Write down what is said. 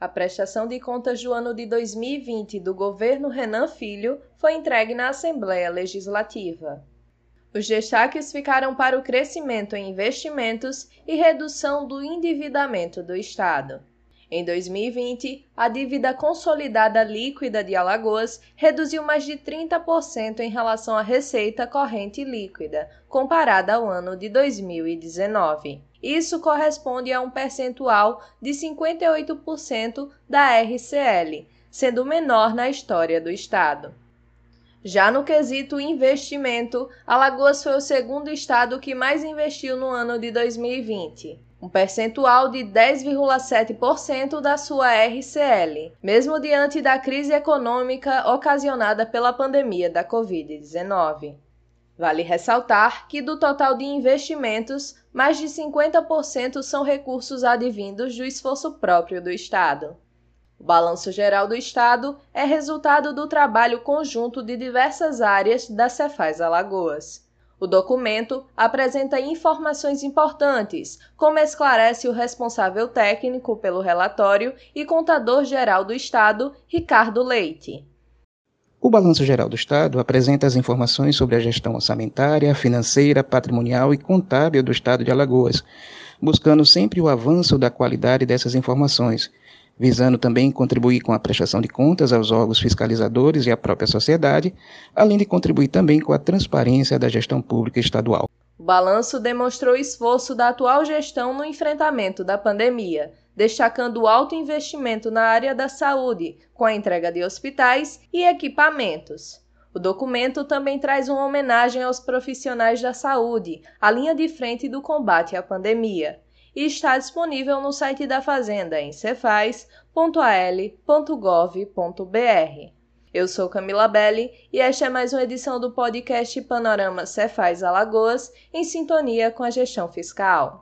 A prestação de contas do ano de 2020 do governo Renan Filho foi entregue na Assembleia Legislativa. Os destaques ficaram para o crescimento em investimentos e redução do endividamento do Estado. Em 2020, a dívida consolidada líquida de Alagoas reduziu mais de 30% em relação à receita corrente líquida, comparada ao ano de 2019. Isso corresponde a um percentual de 58% da RCL, sendo o menor na história do estado. Já no quesito investimento, Alagoas foi o segundo estado que mais investiu no ano de 2020, um percentual de 10,7% da sua RCL, mesmo diante da crise econômica ocasionada pela pandemia da Covid-19. Vale ressaltar que, do total de investimentos, mais de 50% são recursos advindos do esforço próprio do Estado. O Balanço Geral do Estado é resultado do trabalho conjunto de diversas áreas da Cefaz Alagoas. O documento apresenta informações importantes, como esclarece o responsável técnico pelo relatório e contador-geral do Estado, Ricardo Leite. O Balanço Geral do Estado apresenta as informações sobre a gestão orçamentária, financeira, patrimonial e contábil do Estado de Alagoas, buscando sempre o avanço da qualidade dessas informações visando também contribuir com a prestação de contas aos órgãos fiscalizadores e à própria sociedade, além de contribuir também com a transparência da gestão pública estadual. O balanço demonstrou o esforço da atual gestão no enfrentamento da pandemia, destacando o alto investimento na área da saúde, com a entrega de hospitais e equipamentos. O documento também traz uma homenagem aos profissionais da saúde, a linha de frente do combate à pandemia e está disponível no site da Fazenda em cefaz.al.gov.br. Eu sou Camila Belli e esta é mais uma edição do podcast Panorama Cefaz Alagoas, em sintonia com a gestão fiscal.